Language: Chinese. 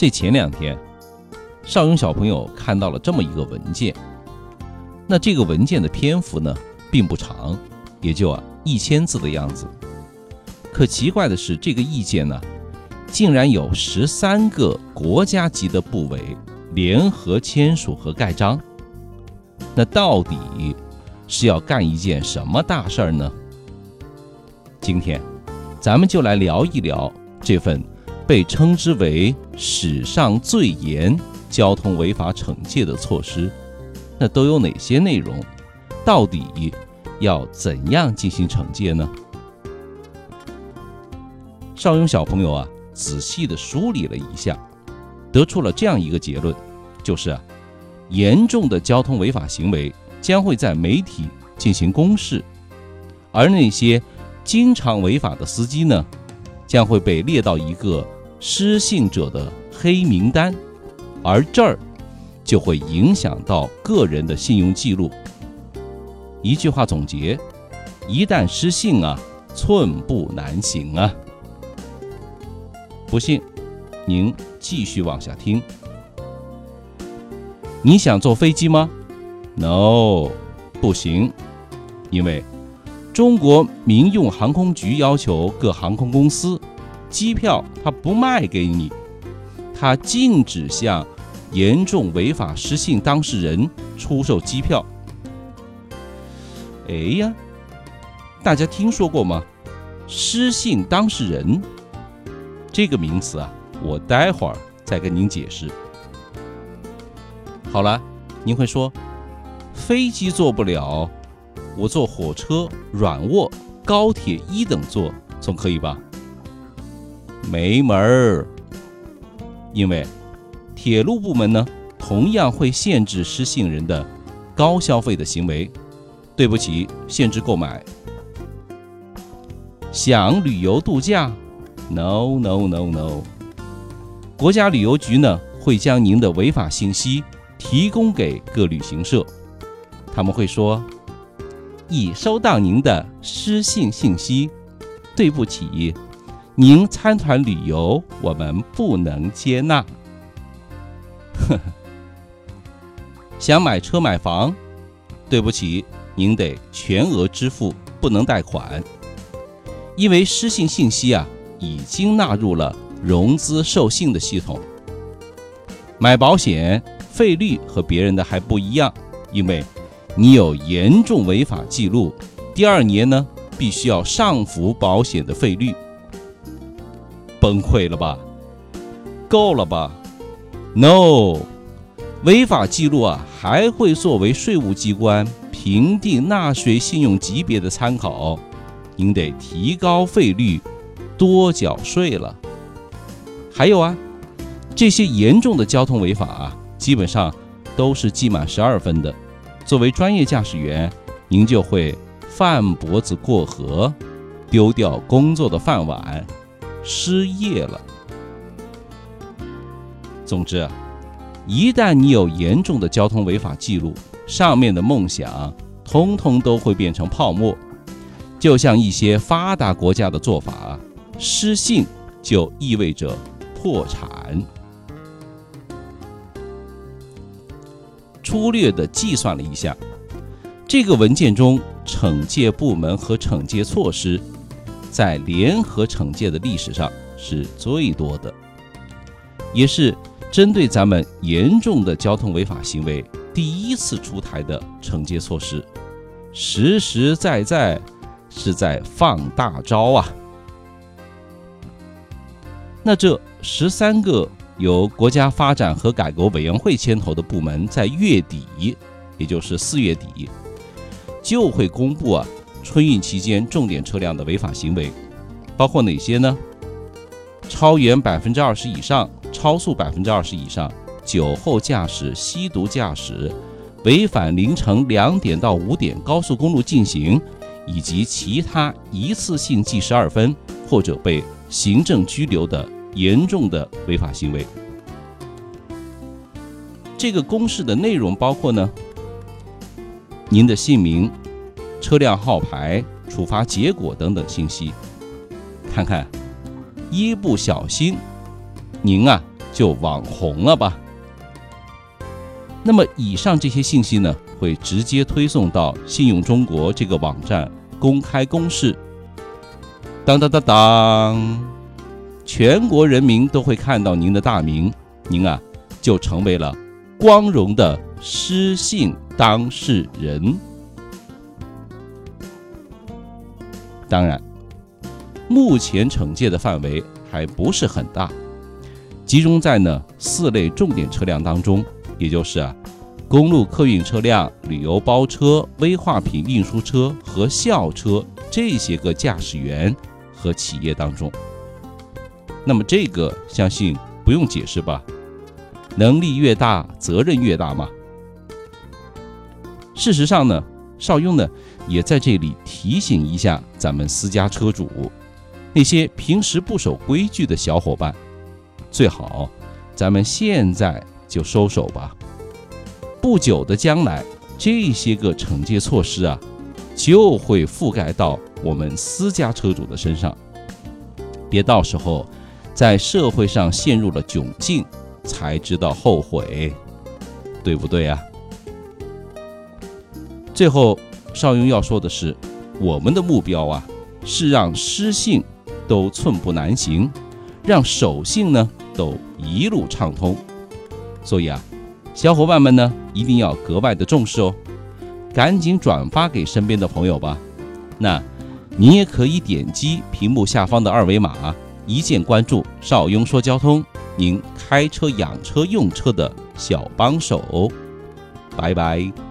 这前两天，邵勇小朋友看到了这么一个文件。那这个文件的篇幅呢，并不长，也就啊一千字的样子。可奇怪的是，这个意见呢，竟然有十三个国家级的部委联合签署和盖章。那到底是要干一件什么大事儿呢？今天，咱们就来聊一聊这份。被称之为史上最严交通违法惩戒的措施，那都有哪些内容？到底要怎样进行惩戒呢？邵勇小朋友啊，仔细的梳理了一下，得出了这样一个结论，就是啊，严重的交通违法行为将会在媒体进行公示，而那些经常违法的司机呢，将会被列到一个。失信者的黑名单，而这儿就会影响到个人的信用记录。一句话总结：一旦失信啊，寸步难行啊！不信，您继续往下听。你想坐飞机吗？No，不行，因为中国民用航空局要求各航空公司。机票他不卖给你，他禁止向严重违法失信当事人出售机票。哎呀，大家听说过吗？失信当事人这个名词啊，我待会儿再跟您解释。好了，您会说飞机坐不了，我坐火车软卧、高铁一等座总可以吧？没门儿，因为铁路部门呢，同样会限制失信人的高消费的行为。对不起，限制购买。想旅游度假？No No No No。国家旅游局呢，会将您的违法信息提供给各旅行社，他们会说已收到您的失信信息，对不起。您参团旅游，我们不能接纳。呵呵，想买车买房，对不起，您得全额支付，不能贷款，因为失信信息啊已经纳入了融资授信的系统。买保险费率和别人的还不一样，因为你有严重违法记录，第二年呢必须要上浮保险的费率。崩溃了吧？够了吧？No，违法记录啊，还会作为税务机关评定纳税信用级别的参考。您得提高费率，多缴税了。还有啊，这些严重的交通违法啊，基本上都是记满十二分的。作为专业驾驶员，您就会饭脖子过河，丢掉工作的饭碗。失业了。总之，一旦你有严重的交通违法记录，上面的梦想通通都会变成泡沫。就像一些发达国家的做法，失信就意味着破产。粗略的计算了一下，这个文件中惩戒部门和惩戒措施。在联合惩戒的历史上是最多的，也是针对咱们严重的交通违法行为第一次出台的惩戒措施，实实在在是在放大招啊！那这十三个由国家发展和改革委员会牵头的部门，在月底，也就是四月底，就会公布啊。春运期间重点车辆的违法行为包括哪些呢？超员百分之二十以上、超速百分之二十以上、酒后驾驶、吸毒驾驶、违反凌晨两点到五点高速公路禁行，以及其他一次性记十二分或者被行政拘留的严重的违法行为。这个公示的内容包括呢，您的姓名。车辆号牌、处罚结果等等信息，看看，一不小心，您啊就网红了吧。那么以上这些信息呢，会直接推送到信用中国这个网站公开公示。当当当当，全国人民都会看到您的大名，您啊就成为了光荣的失信当事人。当然，目前惩戒的范围还不是很大，集中在呢四类重点车辆当中。也就是啊，公路客运车辆、旅游包车、危化品运输车和校车这些个驾驶员和企业当中。那么这个相信不用解释吧？能力越大，责任越大嘛。事实上呢，邵雍呢也在这里提醒一下咱们私家车主，那些平时不守规矩的小伙伴，最好咱们现在。就收手吧。不久的将来，这些个惩戒措施啊，就会覆盖到我们私家车主的身上。别到时候在社会上陷入了窘境，才知道后悔，对不对啊？最后，邵雍要说的是，我们的目标啊，是让失信都寸步难行，让守信呢都一路畅通。所以啊，小伙伴们呢一定要格外的重视哦，赶紧转发给身边的朋友吧。那，你也可以点击屏幕下方的二维码，一键关注邵雍说交通，您开车养车用车的小帮手。拜拜。